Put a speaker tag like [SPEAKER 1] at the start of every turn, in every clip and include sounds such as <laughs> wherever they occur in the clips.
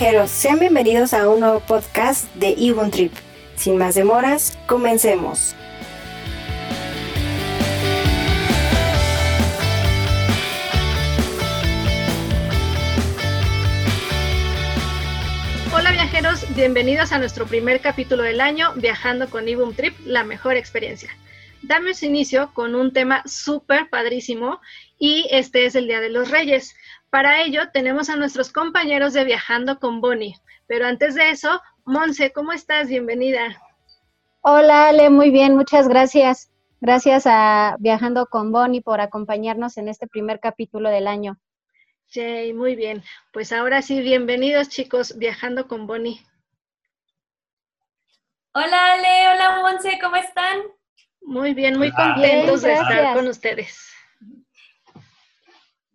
[SPEAKER 1] viajeros, sean bienvenidos a un nuevo podcast de Ibun Trip. Sin más demoras, comencemos.
[SPEAKER 2] Hola viajeros, bienvenidos a nuestro primer capítulo del año, Viajando con Ibum Trip, la mejor experiencia. Damos inicio con un tema súper padrísimo y este es el Día de los Reyes. Para ello tenemos a nuestros compañeros de Viajando con Bonnie. Pero antes de eso, Monse, ¿cómo estás? Bienvenida.
[SPEAKER 3] Hola Ale, muy bien, muchas gracias. Gracias a Viajando con Bonnie por acompañarnos en este primer capítulo del año.
[SPEAKER 2] Sí, muy bien. Pues ahora sí, bienvenidos chicos, Viajando con Bonnie.
[SPEAKER 4] Hola Ale, hola Monse, ¿cómo están?
[SPEAKER 2] Muy bien, muy contentos de estar con ustedes.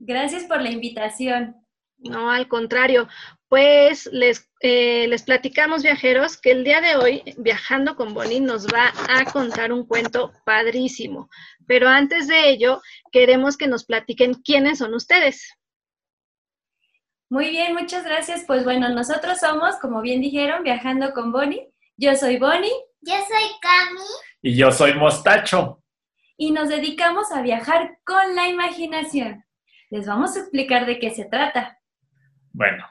[SPEAKER 4] Gracias por la invitación.
[SPEAKER 2] No, al contrario. Pues les, eh, les platicamos, viajeros, que el día de hoy, viajando con Bonnie, nos va a contar un cuento padrísimo. Pero antes de ello, queremos que nos platiquen quiénes son ustedes.
[SPEAKER 4] Muy bien, muchas gracias. Pues bueno, nosotros somos, como bien dijeron, viajando con Bonnie. Yo soy Bonnie.
[SPEAKER 5] Yo soy Cami.
[SPEAKER 6] Y yo soy Mostacho.
[SPEAKER 4] Y nos dedicamos a viajar con la imaginación les vamos a explicar de qué se trata.
[SPEAKER 6] Bueno,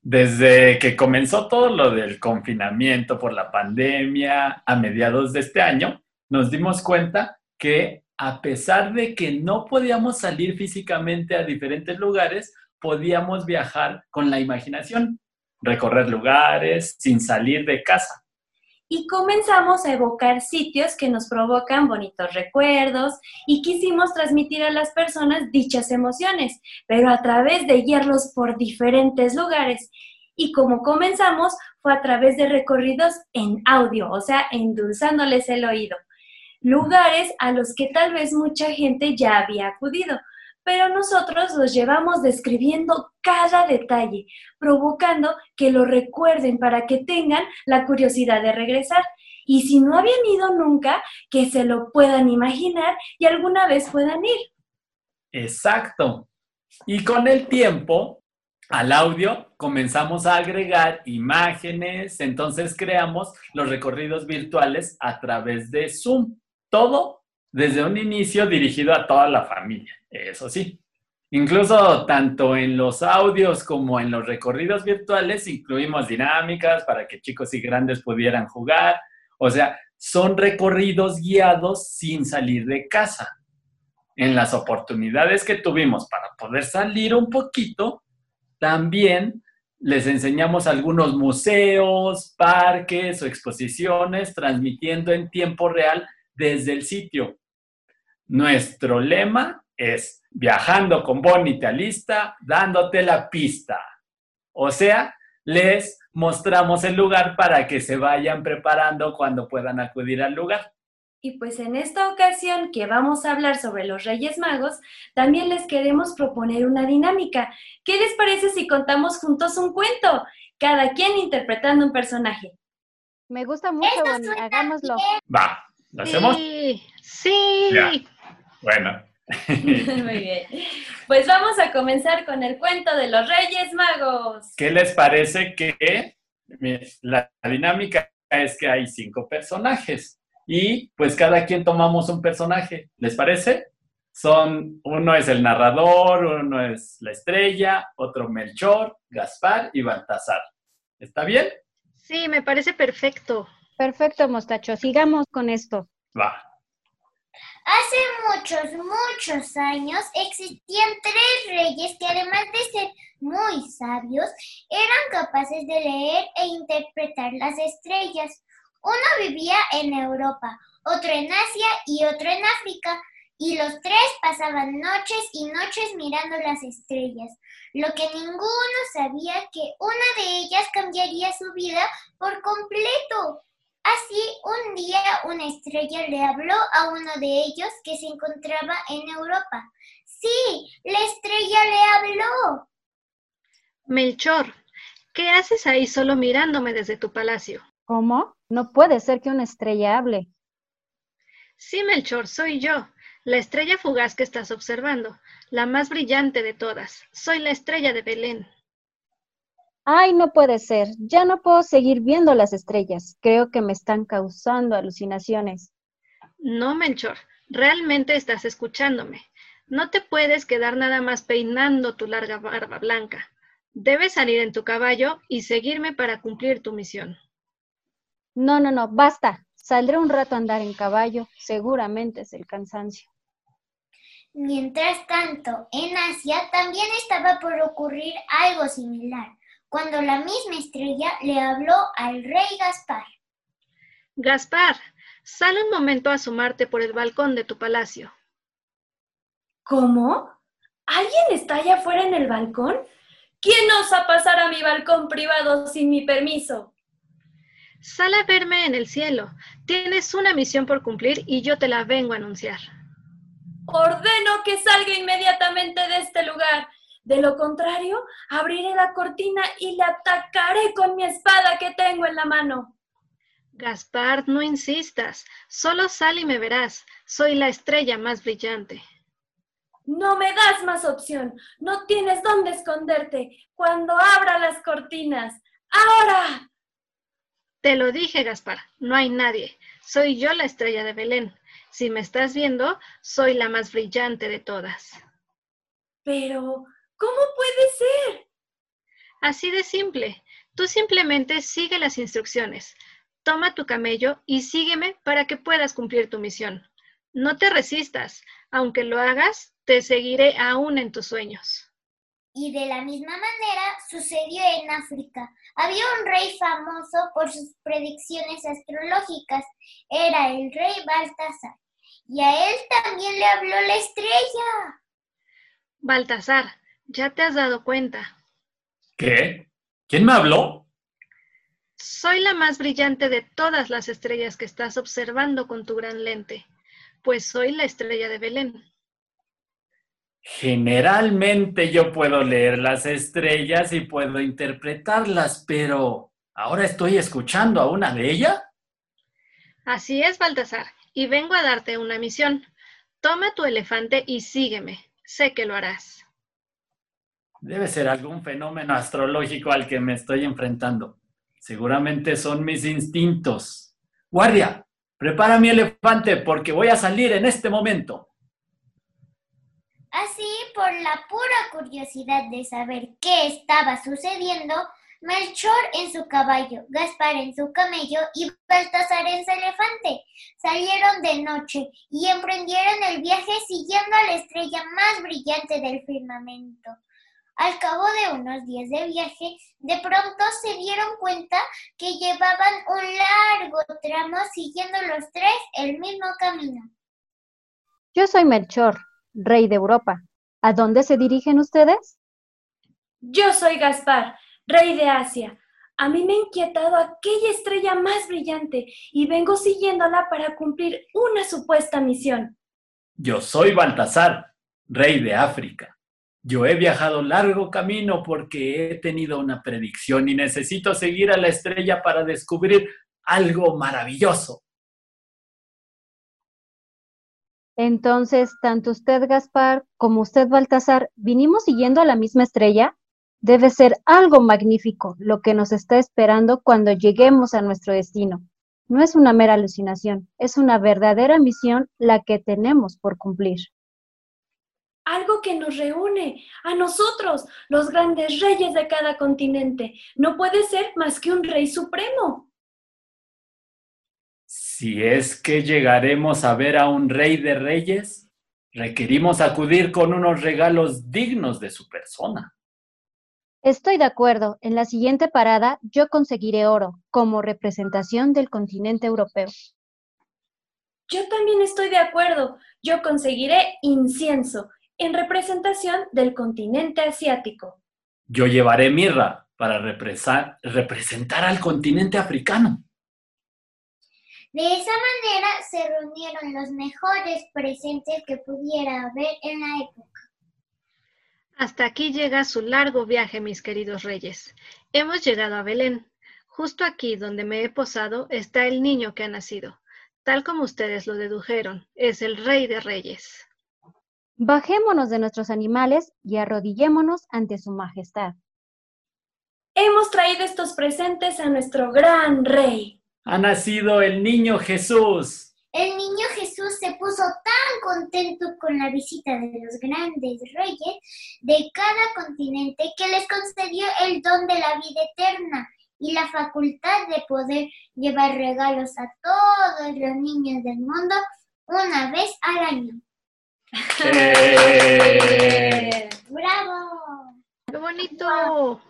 [SPEAKER 6] desde que comenzó todo lo del confinamiento por la pandemia a mediados de este año, nos dimos cuenta que a pesar de que no podíamos salir físicamente a diferentes lugares, podíamos viajar con la imaginación, recorrer lugares sin salir de casa
[SPEAKER 4] y comenzamos a evocar sitios que nos provocan bonitos recuerdos y quisimos transmitir a las personas dichas emociones, pero a través de guiarlos por diferentes lugares. Y como comenzamos fue a través de recorridos en audio, o sea, endulzándoles el oído. Lugares a los que tal vez mucha gente ya había acudido, pero nosotros los llevamos describiendo cada detalle, provocando que lo recuerden para que tengan la curiosidad de regresar. Y si no habían ido nunca, que se lo puedan imaginar y alguna vez puedan ir.
[SPEAKER 6] Exacto. Y con el tiempo, al audio comenzamos a agregar imágenes, entonces creamos los recorridos virtuales a través de Zoom. Todo desde un inicio dirigido a toda la familia, eso sí. Incluso tanto en los audios como en los recorridos virtuales incluimos dinámicas para que chicos y grandes pudieran jugar. O sea, son recorridos guiados sin salir de casa. En las oportunidades que tuvimos para poder salir un poquito, también les enseñamos algunos museos, parques o exposiciones transmitiendo en tiempo real desde el sitio. Nuestro lema es viajando con Bonnie Talista, dándote la pista. O sea, les mostramos el lugar para que se vayan preparando cuando puedan acudir al lugar.
[SPEAKER 4] Y pues en esta ocasión que vamos a hablar sobre los Reyes Magos, también les queremos proponer una dinámica. ¿Qué les parece si contamos juntos un cuento? Cada quien interpretando un personaje.
[SPEAKER 3] Me gusta mucho, Bonnie. Hagámoslo.
[SPEAKER 6] Va, ¿lo hacemos?
[SPEAKER 2] Sí, sí.
[SPEAKER 6] Bueno. <laughs>
[SPEAKER 4] Muy bien. Pues vamos a comenzar con el cuento de los Reyes Magos.
[SPEAKER 6] ¿Qué les parece que la dinámica es que hay cinco personajes y pues cada quien tomamos un personaje? ¿Les parece? Son, uno es el narrador, uno es la estrella, otro Melchor, Gaspar y Baltasar. ¿Está bien?
[SPEAKER 2] Sí, me parece perfecto.
[SPEAKER 3] Perfecto, Mostacho. Sigamos con esto.
[SPEAKER 6] Va.
[SPEAKER 5] Hace muchos, muchos años existían tres reyes que además de ser muy sabios, eran capaces de leer e interpretar las estrellas. Uno vivía en Europa, otro en Asia y otro en África, y los tres pasaban noches y noches mirando las estrellas. Lo que ninguno sabía que una de ellas cambiaría su vida por completo. Así, un día una estrella le habló a uno de ellos que se encontraba en Europa. Sí, la estrella le habló.
[SPEAKER 2] Melchor, ¿qué haces ahí solo mirándome desde tu palacio?
[SPEAKER 3] ¿Cómo? No puede ser que una estrella hable.
[SPEAKER 2] Sí, Melchor, soy yo, la estrella fugaz que estás observando, la más brillante de todas. Soy la estrella de Belén.
[SPEAKER 3] Ay, no puede ser. Ya no puedo seguir viendo las estrellas. Creo que me están causando alucinaciones.
[SPEAKER 2] No, Melchor, realmente estás escuchándome. No te puedes quedar nada más peinando tu larga barba blanca. Debes salir en tu caballo y seguirme para cumplir tu misión.
[SPEAKER 3] No, no, no, basta. Saldré un rato a andar en caballo. Seguramente es el cansancio.
[SPEAKER 5] Mientras tanto, en Asia también estaba por ocurrir algo similar, cuando la misma estrella le habló al rey Gaspar.
[SPEAKER 2] Gaspar, sal un momento a asomarte por el balcón de tu palacio.
[SPEAKER 4] ¿Cómo? ¿Alguien está allá afuera en el balcón? ¿Quién osa pasar a mi balcón privado sin mi permiso?
[SPEAKER 2] Sal a verme en el cielo. Tienes una misión por cumplir y yo te la vengo a anunciar.
[SPEAKER 4] Ordeno que salga inmediatamente de este lugar. De lo contrario, abriré la cortina y le atacaré con mi espada que tengo en la mano.
[SPEAKER 2] Gaspar, no insistas. Solo sal y me verás. Soy la estrella más brillante.
[SPEAKER 4] No me das más opción. No tienes dónde esconderte cuando abra las cortinas. ¡Ahora!
[SPEAKER 2] Te lo dije, Gaspar. No hay nadie. Soy yo la estrella de Belén. Si me estás viendo, soy la más brillante de todas.
[SPEAKER 4] Pero, ¿cómo puede ser?
[SPEAKER 2] Así de simple. Tú simplemente sigue las instrucciones. Toma tu camello y sígueme para que puedas cumplir tu misión. No te resistas. Aunque lo hagas, te seguiré aún en tus sueños.
[SPEAKER 5] Y de la misma manera sucedió en África. Había un rey famoso por sus predicciones astrológicas. Era el rey Baltasar. Y a él también le habló la estrella.
[SPEAKER 2] Baltasar, ya te has dado cuenta.
[SPEAKER 6] ¿Qué? ¿Quién me habló?
[SPEAKER 2] Soy la más brillante de todas las estrellas que estás observando con tu gran lente, pues soy la estrella de Belén.
[SPEAKER 6] Generalmente yo puedo leer las estrellas y puedo interpretarlas, pero ¿ahora estoy escuchando a una de ellas?
[SPEAKER 2] Así es, Baltasar, y vengo a darte una misión. Toma tu elefante y sígueme. Sé que lo harás.
[SPEAKER 6] Debe ser algún fenómeno astrológico al que me estoy enfrentando. Seguramente son mis instintos. Guardia, prepara mi elefante porque voy a salir en este momento.
[SPEAKER 5] Así, por la pura curiosidad de saber qué estaba sucediendo, Melchor en su caballo, Gaspar en su camello y Baltasar en su elefante salieron de noche y emprendieron el viaje siguiendo a la estrella más brillante del firmamento. Al cabo de unos días de viaje, de pronto se dieron cuenta que llevaban un largo tramo siguiendo los tres el mismo camino.
[SPEAKER 3] Yo soy Melchor, rey de Europa. ¿A dónde se dirigen ustedes?
[SPEAKER 4] Yo soy Gaspar, rey de Asia. A mí me ha inquietado aquella estrella más brillante y vengo siguiéndola para cumplir una supuesta misión.
[SPEAKER 6] Yo soy Baltasar, rey de África. Yo he viajado largo camino porque he tenido una predicción y necesito seguir a la estrella para descubrir algo maravilloso.
[SPEAKER 3] Entonces, tanto usted, Gaspar, como usted, Baltasar, ¿vinimos siguiendo a la misma estrella? Debe ser algo magnífico lo que nos está esperando cuando lleguemos a nuestro destino. No es una mera alucinación, es una verdadera misión la que tenemos por cumplir.
[SPEAKER 4] Algo que nos reúne a nosotros, los grandes reyes de cada continente. No puede ser más que un rey supremo.
[SPEAKER 6] Si es que llegaremos a ver a un rey de reyes, requerimos acudir con unos regalos dignos de su persona.
[SPEAKER 3] Estoy de acuerdo. En la siguiente parada yo conseguiré oro como representación del continente europeo.
[SPEAKER 4] Yo también estoy de acuerdo. Yo conseguiré incienso en representación del continente asiático.
[SPEAKER 6] Yo llevaré mirra para representar al continente africano.
[SPEAKER 5] De esa manera se reunieron los mejores presentes que pudiera haber en la época.
[SPEAKER 2] Hasta aquí llega su largo viaje, mis queridos reyes. Hemos llegado a Belén. Justo aquí donde me he posado está el niño que ha nacido. Tal como ustedes lo dedujeron, es el rey de reyes.
[SPEAKER 3] Bajémonos de nuestros animales y arrodillémonos ante su majestad.
[SPEAKER 4] hemos traído estos presentes a nuestro gran rey.
[SPEAKER 6] Ha nacido el niño Jesús.
[SPEAKER 5] El niño Jesús se puso tan contento con la visita de los grandes reyes de cada continente que les concedió el don de la vida eterna y la facultad de poder llevar regalos a todos los niños del mundo una vez al año.
[SPEAKER 6] Eh, <laughs>
[SPEAKER 5] ¡Bravo!
[SPEAKER 2] ¡Qué bonito!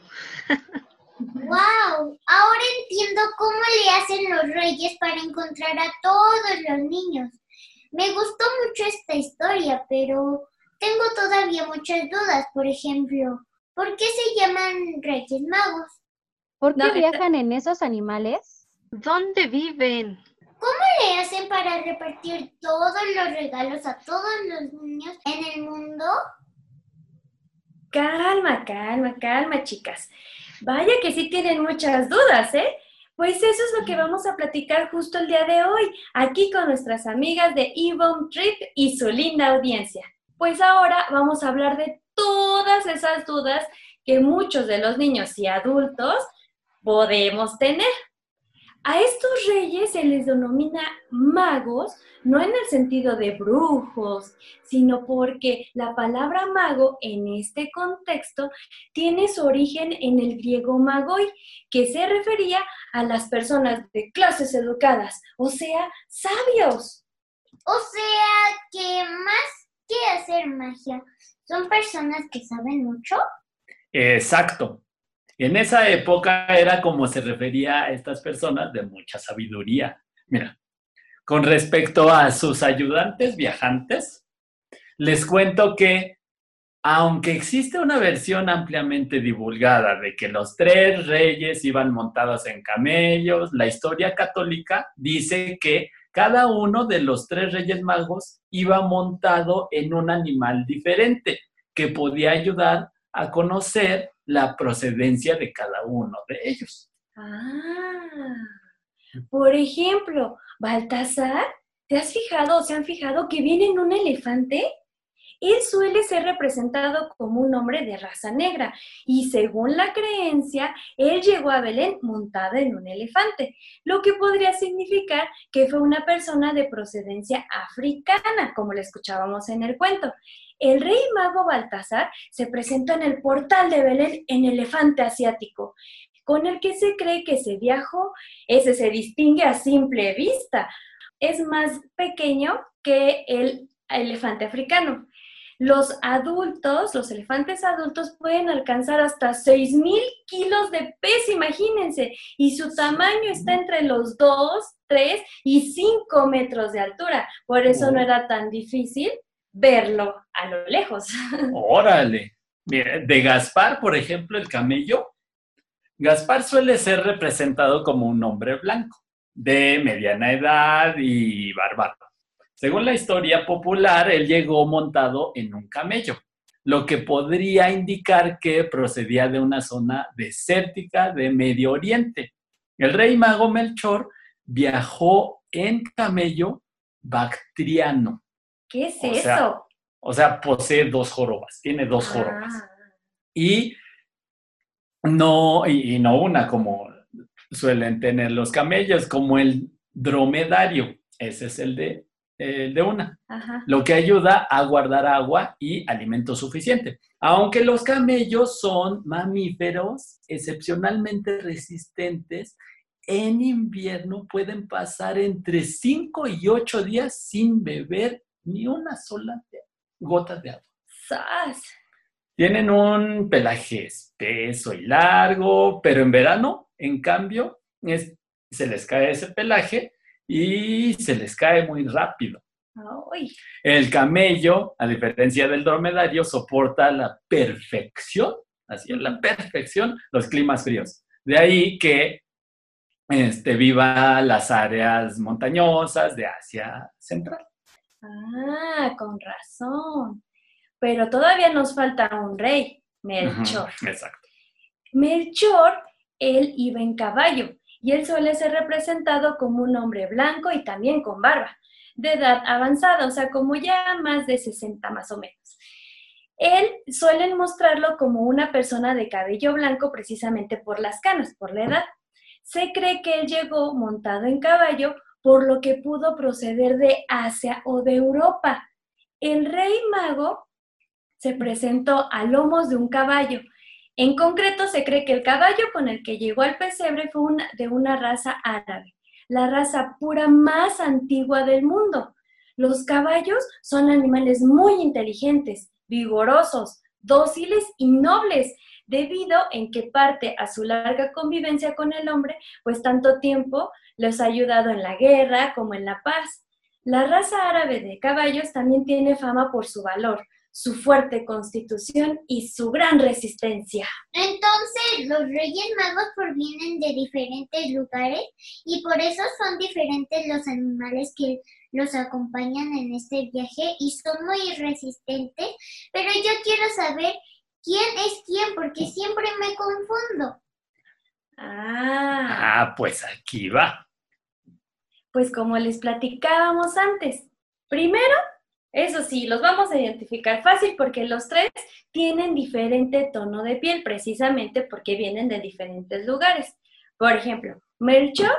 [SPEAKER 5] ¡Wow! Ahora entiendo cómo le hacen los reyes para encontrar a todos los niños. Me gustó mucho esta historia, pero tengo todavía muchas dudas. Por ejemplo, ¿por qué se llaman reyes magos?
[SPEAKER 3] ¿Por qué
[SPEAKER 4] No,
[SPEAKER 3] viajan en esos animales?
[SPEAKER 2] ¿Dónde viven?
[SPEAKER 5] ¿Cómo le hacen para repartir todos los regalos a todos los niños en el mundo?
[SPEAKER 4] Calma, calma, calma, chicas. Vaya que sí tienen muchas dudas, ¿eh? Pues eso es lo que vamos a platicar justo el día de hoy, aquí con nuestras amigas de Evon Trip y su linda audiencia. Pues ahora vamos a hablar de todas esas dudas que muchos de los niños y adultos podemos tener. A estos reyes se les denomina magos, no en el sentido de brujos, sino porque la palabra mago en este contexto tiene su origen en el griego magoi, que se refería a las personas de clases educadas, o sea, sabios.
[SPEAKER 5] O sea que más que hacer magia, son personas que saben mucho.
[SPEAKER 6] Exacto. En esa época era como se refería a estas personas de mucha sabiduría. Mira, con respecto a sus ayudantes viajantes, les cuento que aunque existe una versión ampliamente divulgada de que los tres reyes iban montados en camellos, la historia católica dice que cada uno de los tres reyes magos iba montado en un animal diferente que podía ayudar a conocer la procedencia de cada uno de ellos.
[SPEAKER 4] Ah, por ejemplo, Baltasar, ¿te has fijado o se han fijado que viene en un elefante? Él suele ser representado como un hombre de raza negra y según la creencia, él llegó a Belén montado en un elefante, lo que podría significar que fue una persona de procedencia africana, como le escuchábamos en el cuento. El rey mago Baltasar se presentó en el portal de Belén en elefante asiático, con el que se cree que ese viajo, ese se distingue a simple vista. Es más pequeño que el elefante africano. Los adultos, los elefantes adultos pueden alcanzar hasta 6.000 kilos de peso, imagínense, y su tamaño está entre los 2, 3 y 5 metros de altura. Por eso no era tan difícil verlo a lo lejos.
[SPEAKER 6] Órale. <laughs> Mira, de Gaspar, por ejemplo, el camello. Gaspar suele ser representado como un hombre blanco, de mediana edad y barbado. Según la historia popular, él llegó montado en un camello, lo que podría indicar que procedía de una zona desértica de Medio Oriente. El rey mago Melchor viajó en camello bactriano,
[SPEAKER 4] ¿Qué es
[SPEAKER 6] O
[SPEAKER 4] eso?
[SPEAKER 6] sea, o sea, posee dos jorobas, tiene dos jorobas.
[SPEAKER 4] Ah.
[SPEAKER 6] Y no, y, y no una como suelen tener los camellos, como el dromedario. Ese es el de, el de una.
[SPEAKER 4] Ajá.
[SPEAKER 6] Lo que ayuda a guardar agua y alimento suficiente. Aunque los camellos son mamíferos excepcionalmente resistentes, en invierno pueden pasar entre 5 y 8 días sin beber ni una sola gota de agua.
[SPEAKER 4] ¡Sas!
[SPEAKER 6] Tienen un pelaje espeso y largo, pero en verano, en cambio, es- se les cae ese pelaje y se les cae muy rápido.
[SPEAKER 4] Ay,
[SPEAKER 6] El camello, a diferencia del dromedario, soporta a la perfección, así es la perfección, los climas fríos. De ahí que este, viva las áreas montañosas de Asia Central.
[SPEAKER 4] Ah, con razón. Pero todavía nos falta un rey, Melchor.
[SPEAKER 6] Ujú, Exacto.
[SPEAKER 4] Melchor, él iba en caballo y él suele ser representado como un hombre blanco y también con barba, de edad avanzada, o sea, como ya más de 60 más o menos. Él suelen mostrarlo como una persona de cabello blanco precisamente por las canas, por la edad. Se cree que él llegó montado en caballo, por lo que pudo proceder de Asia o de Europa. El rey mago se presentó a lomos de un caballo. En concreto, se cree que el caballo con el que llegó al pesebre fue de una raza árabe, la raza pura más antigua del mundo. Los caballos son animales muy inteligentes, vigorosos, dóciles y nobles, debido en que parte a su larga convivencia con el hombre, pues tanto tiempo les ha ayudado en la guerra como en la paz. La raza árabe de caballos también tiene fama por su valor, su fuerte constitución y su gran resistencia.
[SPEAKER 5] Entonces, los Reyes Magos provienen de diferentes lugares y por eso son diferentes los animales que los acompañan en este viaje y son muy resistentes. Pero yo quiero saber quién es quién porque siempre me confundo.
[SPEAKER 4] Ah,
[SPEAKER 6] Ah, pues aquí va.
[SPEAKER 4] pues como les platicábamos antes, primero, eso sí, los vamos a identificar fácil porque los tres tienen diferente tono de piel, precisamente porque vienen de diferentes lugares. Por ejemplo, Melchor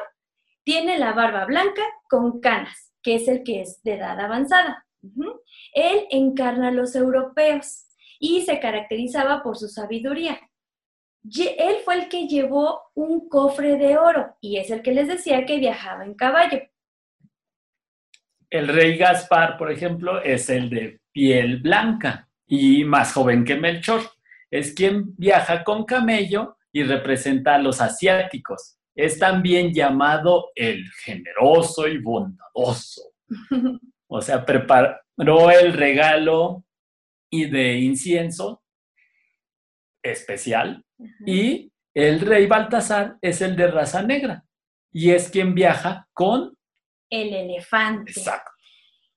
[SPEAKER 4] tiene la barba blanca con canas, que es el que es de edad avanzada. Él encarna a los europeos y se caracterizaba por su sabiduría. Él fue el que llevó un cofre de oro y es el que les decía que viajaba en caballo.
[SPEAKER 6] El rey Gaspar, por ejemplo, es el de piel blanca y más joven que Melchor. Es quien viaja con camello y representa a los asiáticos. Es también llamado el generoso y bondadoso. <laughs> O sea, preparó el regalo y de incienso especial. Y el rey Baltasar es el de raza negra y es quien viaja con...
[SPEAKER 4] El elefante.
[SPEAKER 6] Exacto.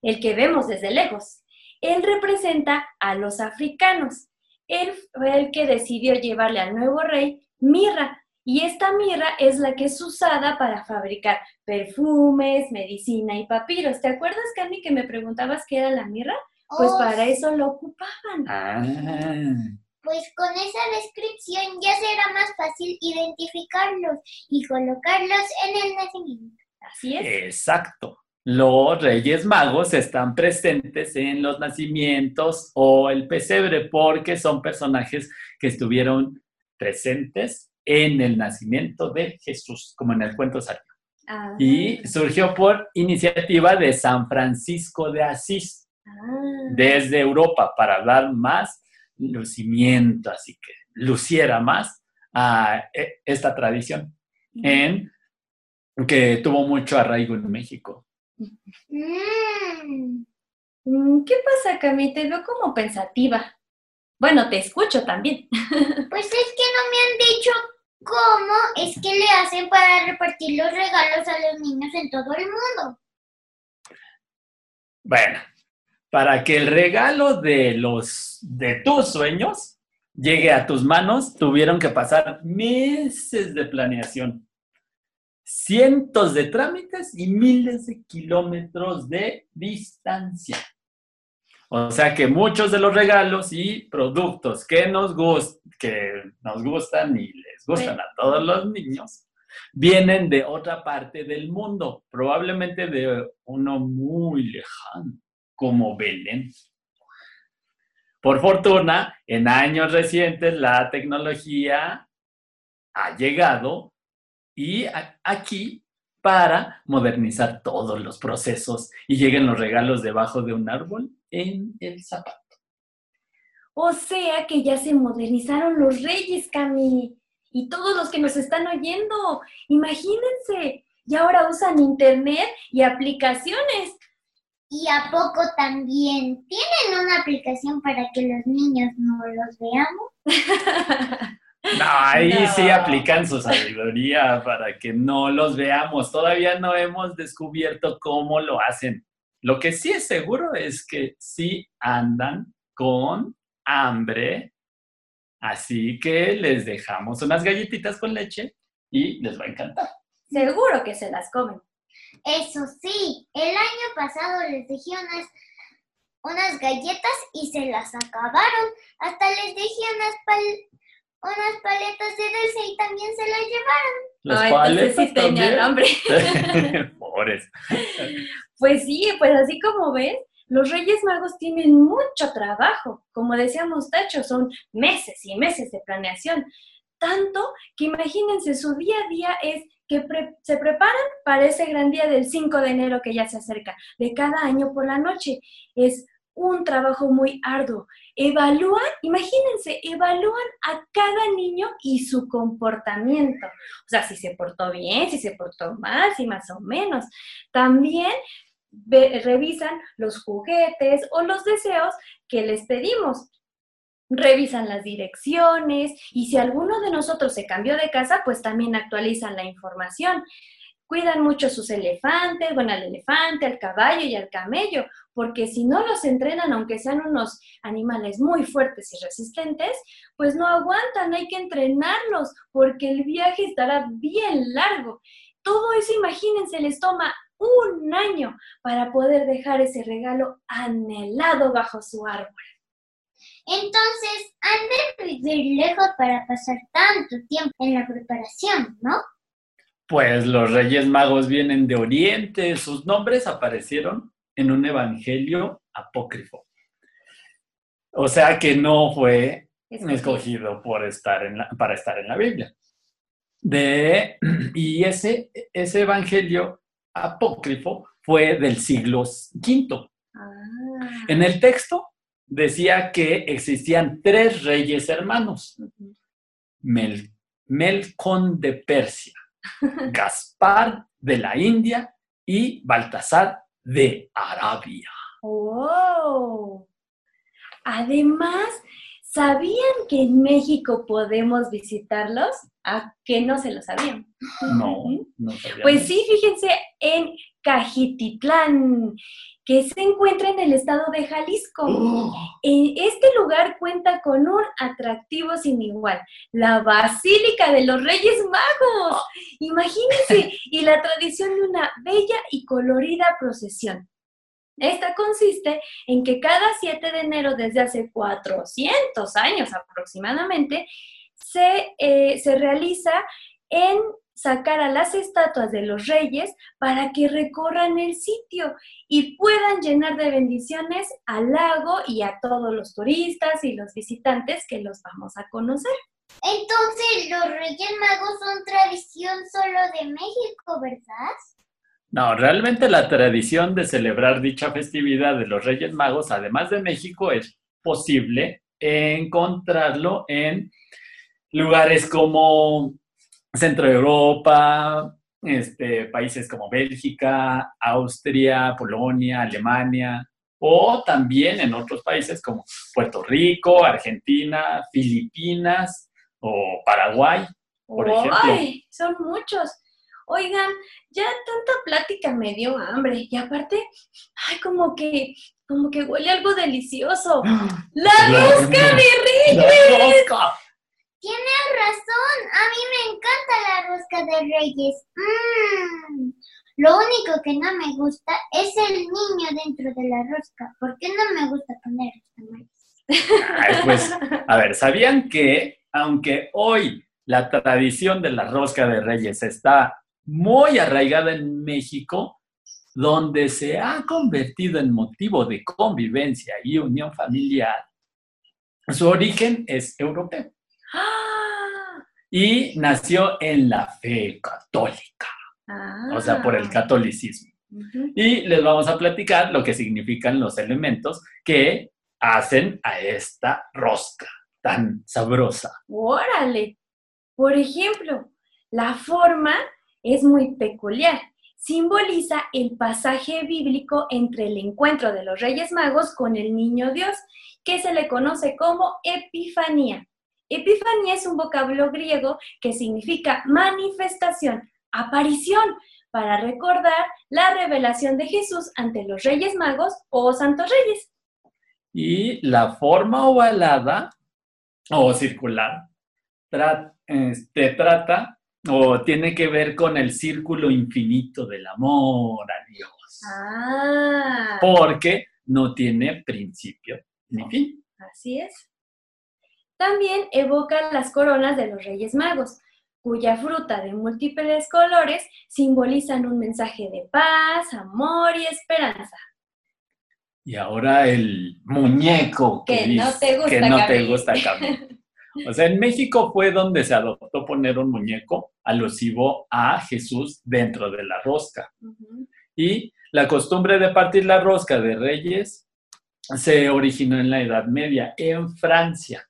[SPEAKER 4] el que vemos desde lejos. Él representa a los africanos. Él fue el que decidió llevarle al nuevo rey mirra. Y esta mirra es la que es usada para fabricar perfumes, medicina y papiros. ¿Te acuerdas, Candy, que me preguntabas qué era la mirra? Pues
[SPEAKER 5] Oh,
[SPEAKER 4] para eso lo ocupaban.
[SPEAKER 6] Ah.
[SPEAKER 5] Pues con esa descripción ya será más fácil identificarlos y colocarlos en el nacimiento.
[SPEAKER 4] Así es.
[SPEAKER 6] Exacto. Los Reyes Magos están presentes en los nacimientos o el pesebre porque son personajes que estuvieron presentes en el nacimiento de Jesús, como en el cuento salió.
[SPEAKER 4] Ah,
[SPEAKER 6] Y surgió por iniciativa de San Francisco de Asís. Desde Europa para dar más lucimiento, así que luciera más a e- esta tradición en que tuvo mucho arraigo en México.
[SPEAKER 5] Mm,
[SPEAKER 4] Mm, ¿Qué pasa, Cami? Te veo como pensativa. Bueno, te escucho también. <laughs>
[SPEAKER 5] Pues es que no me han dicho cómo es que le hacen para repartir los regalos a los niños en todo el mundo.
[SPEAKER 6] Bueno, para que el regalo de los de tus sueños llegue a tus manos, tuvieron que pasar meses de planeación, cientos de trámites y miles de kilómetros de distancia. O sea que muchos de los regalos y productos que nos, gust- que nos gustan y les gustan a todos los niños vienen de otra parte del mundo, probablemente de uno muy lejano, como Belén. Por fortuna, en años recientes la tecnología ha llegado y aquí para modernizar todos los procesos y lleguen los regalos debajo de un árbol en el zapato.
[SPEAKER 4] O sea que ya se modernizaron los reyes, Cami. Y todos los que nos están oyendo. Imagínense. Y ahora usan internet y aplicaciones.
[SPEAKER 5] ¿Y a poco también tienen una aplicación para que los niños no los veamos?
[SPEAKER 6] No, ahí
[SPEAKER 4] No.
[SPEAKER 6] sí aplican su sabiduría para que no los veamos. Todavía no hemos descubierto cómo lo hacen. Lo que sí es seguro es que sí andan con hambre, así que les dejamos unas galletitas con leche y les va a encantar.
[SPEAKER 4] Seguro que se las comen.
[SPEAKER 5] Eso sí, el año pasado les dejé unas unas galletas y se las acabaron. Hasta les dejé unas, pal- unas paletas de dulce y también se las llevaron.
[SPEAKER 6] Los
[SPEAKER 4] Ay,
[SPEAKER 6] paletas
[SPEAKER 4] entonces sí tenían hambre. <laughs>
[SPEAKER 6] Pobres. <laughs>
[SPEAKER 4] Pues sí, pues así como ves, los Reyes Magos tienen mucho trabajo. Como decíamos, Tacho, son meses y meses de planeación. Tanto que imagínense, su día a día es que se preparan para ese gran día del 5 de enero que ya se acerca, de cada año por la noche. Es un trabajo muy arduo. Evalúan, imagínense, evalúan a cada niño y su comportamiento. O sea, si se portó bien, si se portó mal, si más o menos. También revisan los juguetes o los deseos que les pedimos. Revisan las direcciones y si alguno de nosotros se cambió de casa, pues también actualizan la información. Cuidan mucho sus elefantes, bueno, al elefante, al caballo y al camello, porque si no los entrenan, aunque sean unos animales muy fuertes y resistentes, pues no aguantan, hay que entrenarlos, porque el viaje estará bien largo. Todo eso, imagínense, les toma un año para poder dejar ese regalo anhelado bajo su árbol.
[SPEAKER 5] Entonces, han de vivir lejos para pasar tanto tiempo en la preparación, ¿no?
[SPEAKER 6] Pues los Reyes Magos vienen de Oriente. Sus nombres aparecieron en un evangelio apócrifo. O sea que no fue escogido por estar en la- para estar en la Biblia. De, y ese, ese evangelio apócrifo fue del siglo V.
[SPEAKER 4] Ah,
[SPEAKER 6] En el texto decía que existían tres reyes hermanos. Mel, Melcón de Persia, <laughs> Gaspar de la India y Baltasar de Arabia.
[SPEAKER 4] ¡Oh! Además, ¿sabían que en México podemos visitarlos? ¿A que no se lo sabían?
[SPEAKER 6] No, no sabía.
[SPEAKER 4] Pues sí, fíjense en Cajititlán, que se encuentra en el estado de Jalisco.
[SPEAKER 6] ¡Oh!
[SPEAKER 4] Eh, Este lugar cuenta con un atractivo sin igual, la Basílica de los Reyes Magos. <laughs> Imagínense, y la tradición de una bella y colorida procesión. Esta consiste en que cada 7 de enero desde hace 400 años aproximadamente se, eh, se realiza en sacar a las estatuas de los reyes para que recorran el sitio y puedan llenar de bendiciones al lago y a todos los turistas y los visitantes que los vamos a conocer.
[SPEAKER 5] Entonces, los Reyes Magos son tradición solo de México, ¿verdad?
[SPEAKER 6] No, realmente la tradición de celebrar dicha festividad de los Reyes Magos, además de México, es posible encontrarlo en lugares como Centro Europa, este, países como Bélgica, Austria, Polonia, Alemania, o también en otros países como Puerto Rico, Argentina, Filipinas o Paraguay. Por ejemplo.
[SPEAKER 4] Son muchos. Oigan, ya tanta plática me dio hambre y aparte, ay, como que, como que huele algo delicioso. <gasps> ¡La
[SPEAKER 6] La-
[SPEAKER 4] rosca de
[SPEAKER 6] ¡La
[SPEAKER 4] reyes!
[SPEAKER 6] rosca!
[SPEAKER 5] Tienes razón, a mí me encanta la rosca de Reyes. Mm. Lo único que no me gusta es el niño dentro de la rosca. ¿Por qué no me gusta poner los tamales?
[SPEAKER 6] Pues, a ver, ¿sabían que aunque hoy la tradición de la rosca de reyes está muy arraigada en México, donde se ha convertido en motivo de convivencia y unión familiar, su origen es europeo
[SPEAKER 4] ¡Ah!
[SPEAKER 6] y nació en la fe católica, o sea, por el
[SPEAKER 4] Ah.
[SPEAKER 6] catolicismo. Y les vamos a platicar lo que significan los elementos que hacen a esta rosca tan sabrosa.
[SPEAKER 4] Órale. Por ejemplo, la forma es muy peculiar. Simboliza el pasaje bíblico entre el encuentro de los Reyes Magos con el Niño Dios, que se le conoce como Epifanía. Epifanía es un vocablo griego que significa manifestación, aparición, para recordar la revelación de Jesús ante los Reyes Magos o Santos Reyes.
[SPEAKER 6] Y la forma ovalada o circular tra- este, trata o tiene que ver con el círculo infinito del amor a Dios.
[SPEAKER 4] Ah.
[SPEAKER 6] Porque no tiene principio ni fin.
[SPEAKER 4] Así es. También evoca las coronas de los Reyes Magos, cuya fruta de múltiples colores simbolizan un mensaje de paz, amor y esperanza.
[SPEAKER 6] Y ahora el muñeco
[SPEAKER 4] Que no
[SPEAKER 6] dice-
[SPEAKER 4] te gusta,
[SPEAKER 6] que no te gusta. <laughs> O sea, en México fue donde se adoptó poner un muñeco alusivo a Jesús dentro de la rosca. Y la costumbre de partir la rosca de reyes se originó en la Edad Media, en Francia,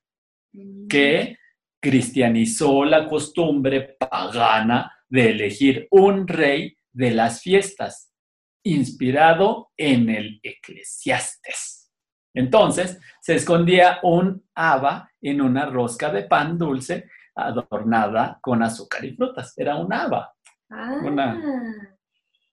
[SPEAKER 6] que cristianizó la costumbre pagana de elegir un rey de las fiestas, inspirado en el Eclesiastes. Entonces, se escondía un haba en una rosca de pan dulce adornada con azúcar y frutas. Era un haba.
[SPEAKER 4] Ah.
[SPEAKER 6] Una-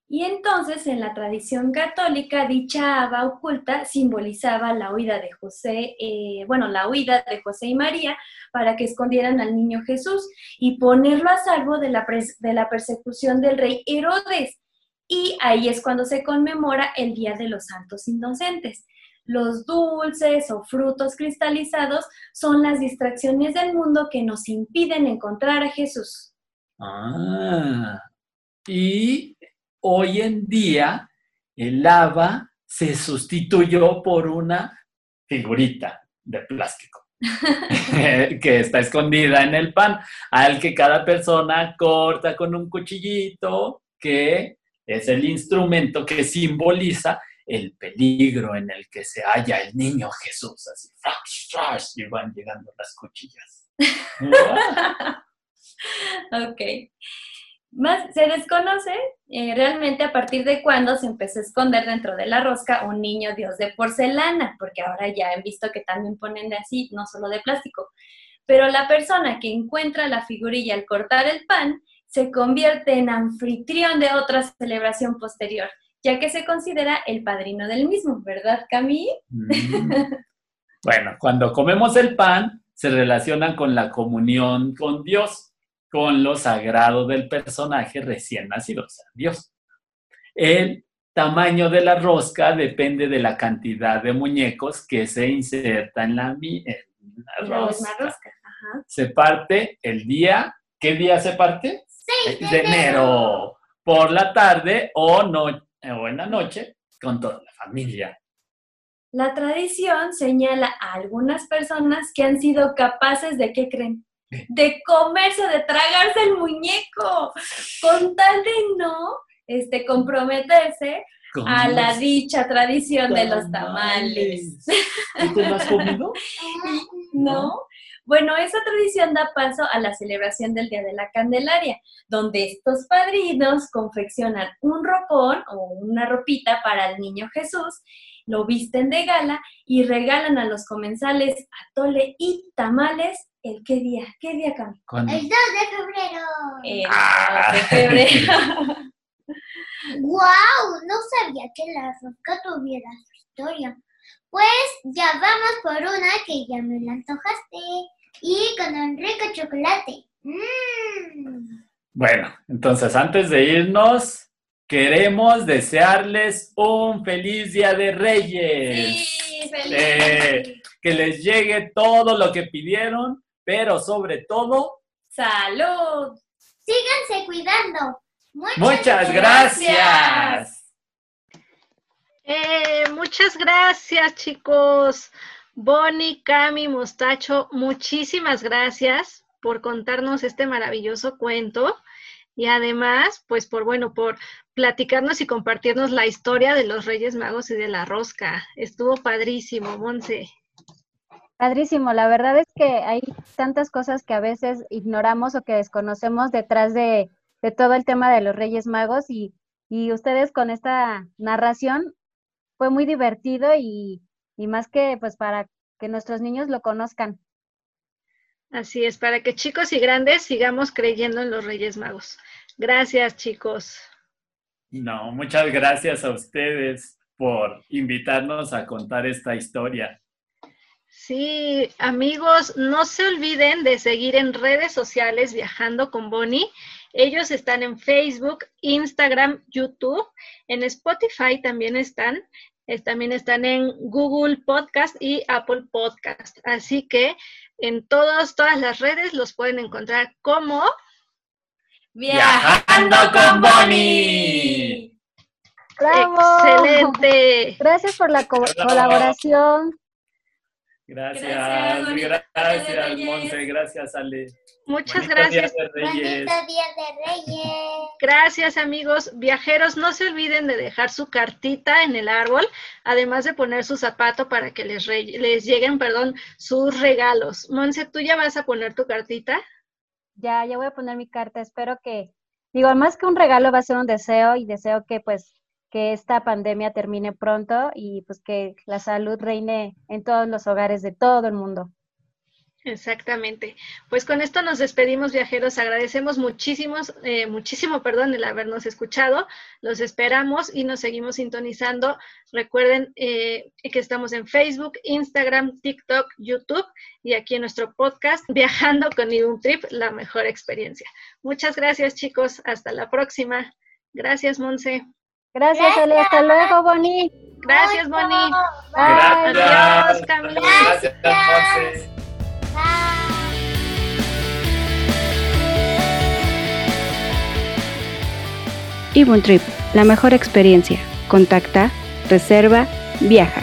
[SPEAKER 4] Y entonces en la tradición católica dicha haba oculta simbolizaba la huida de José, eh, bueno, la huida de José y María para que escondieran al niño Jesús y ponerlo a salvo de la, de la persecución del rey Herodes. Y ahí es cuando se conmemora el Día de los Santos Inocentes. Los dulces o frutos cristalizados son las distracciones del mundo que nos impiden encontrar a Jesús.
[SPEAKER 6] Ah, y hoy en día el haba se sustituyó por una figurita de plástico <laughs> que está escondida en el pan, al que cada persona corta con un cuchillito, que es el instrumento que simboliza el peligro en el que se halla el niño Jesús, así, y van llegando las cuchillas. <laughs>
[SPEAKER 4] Ok. Más se desconoce eh, realmente a partir de cuándo se empezó a esconder dentro de la rosca un niño dios de porcelana, porque ahora ya han visto que también ponen de así, no solo de plástico. Pero la persona que encuentra la figurilla al cortar el pan se convierte en anfitrión de otra celebración posterior, ya que se considera el padrino del mismo, ¿verdad, Camille?
[SPEAKER 6] Mm. <laughs> Bueno, cuando comemos el pan, se relacionan con la comunión con Dios, con lo sagrado del personaje recién nacido, o sea, Dios. El tamaño de la rosca depende de la cantidad de muñecos que se inserta en la, en la rosca.
[SPEAKER 4] Ajá.
[SPEAKER 6] Se parte el día, ¿qué día se parte?
[SPEAKER 5] 6
[SPEAKER 6] de enero por la tarde o, no, o en la noche con toda la familia.
[SPEAKER 4] La tradición señala a algunas personas que han sido capaces de, ¿qué creen? De comerse, de tragarse el muñeco, con tal de no este, comprometerse a la dicha tradición de los
[SPEAKER 6] tamales. ¿Tú te lo has comido? <laughs>
[SPEAKER 4] ¿No? Bueno, esa tradición da paso a la celebración del Día de la Candelaria, donde estos padrinos confeccionan un ropón o una ropita para el niño Jesús, lo visten de gala y regalan a los comensales atole y tamales. ¿El qué día? ¿Qué día, Cami?
[SPEAKER 6] Cuando-
[SPEAKER 5] El 2 de febrero.
[SPEAKER 4] El
[SPEAKER 6] Ah.
[SPEAKER 4] 2 de febrero. <laughs>
[SPEAKER 5] ¡Wow! No sabía que la rosca tuviera su historia. Pues ya vamos por una que ya me la antojaste. Y con un rico chocolate. Mmm.
[SPEAKER 6] Bueno, entonces antes de irnos, queremos desearles un feliz Día de Reyes.
[SPEAKER 4] Sí, feliz.
[SPEAKER 6] Eh, que les llegue todo lo que pidieron, pero sobre todo,
[SPEAKER 4] ¡Salud!
[SPEAKER 5] Síganse cuidando. Muchas,
[SPEAKER 6] muchas gracias.
[SPEAKER 2] Eh, muchas gracias, chicos. Bonnie, Cami, Mostacho, muchísimas gracias por contarnos este maravilloso cuento y además, pues por bueno, por platicarnos y compartirnos la historia de los Reyes Magos y de la rosca. Estuvo padrísimo, Monse.
[SPEAKER 3] Padrísimo, la verdad es que hay tantas cosas que a veces ignoramos o que desconocemos detrás de, de todo el tema de los Reyes Magos y, y ustedes con esta narración fue muy divertido y, y más que pues para que nuestros niños lo conozcan.
[SPEAKER 2] Así es, para que chicos y grandes sigamos creyendo en los Reyes Magos. Gracias, chicos.
[SPEAKER 6] No, muchas gracias a ustedes por invitarnos a contar esta historia.
[SPEAKER 2] Sí, amigos, no se olviden de seguir en redes sociales Viajando con Bonnie. Ellos están en Facebook, Instagram, YouTube, en Spotify también están. también están en Google Podcast y Apple Podcast. Así que en todas, todas las redes los pueden encontrar como
[SPEAKER 6] Viajando con Bonnie.
[SPEAKER 3] ¡Bravo!
[SPEAKER 2] Excelente.
[SPEAKER 3] Gracias por la co-
[SPEAKER 6] Bravo.
[SPEAKER 3] colaboración.
[SPEAKER 6] Gracias,
[SPEAKER 4] Gracias.
[SPEAKER 6] Monse, gracias, Ale.
[SPEAKER 2] Muchas
[SPEAKER 6] Bonito
[SPEAKER 2] gracias.
[SPEAKER 6] Día de Reyes.
[SPEAKER 5] Bonito Día de Reyes.
[SPEAKER 2] Gracias amigos viajeros. No se olviden de dejar su cartita en el árbol, además de poner su zapato para que les, re- les lleguen, perdón, sus regalos. Monse, ¿tú ya vas a poner tu cartita?
[SPEAKER 3] Ya, ya voy a poner mi carta. Espero que, digo, más que un regalo va a ser un deseo y deseo que pues que esta pandemia termine pronto y pues que la salud reine en todos los hogares de todo el mundo.
[SPEAKER 2] Exactamente. Pues con esto nos despedimos, viajeros. Agradecemos muchísimos, eh, muchísimo, perdón, el habernos escuchado. Los esperamos y nos seguimos sintonizando. Recuerden eh, que estamos en Facebook, Instagram, TikTok, YouTube y aquí en nuestro podcast Viajando con un Trip, la mejor experiencia. Muchas gracias, chicos. Hasta la próxima. Gracias, Monse.
[SPEAKER 3] Gracias, Ale. Hasta luego, Bonnie.
[SPEAKER 2] Gracias, Bonnie.
[SPEAKER 3] Bye.
[SPEAKER 2] Adiós,
[SPEAKER 6] Gracias.
[SPEAKER 2] Camila.
[SPEAKER 6] Gracias, Monse.
[SPEAKER 5] Bye.
[SPEAKER 1] Ibun Trip, la mejor experiencia. Contacta, reserva, viaja.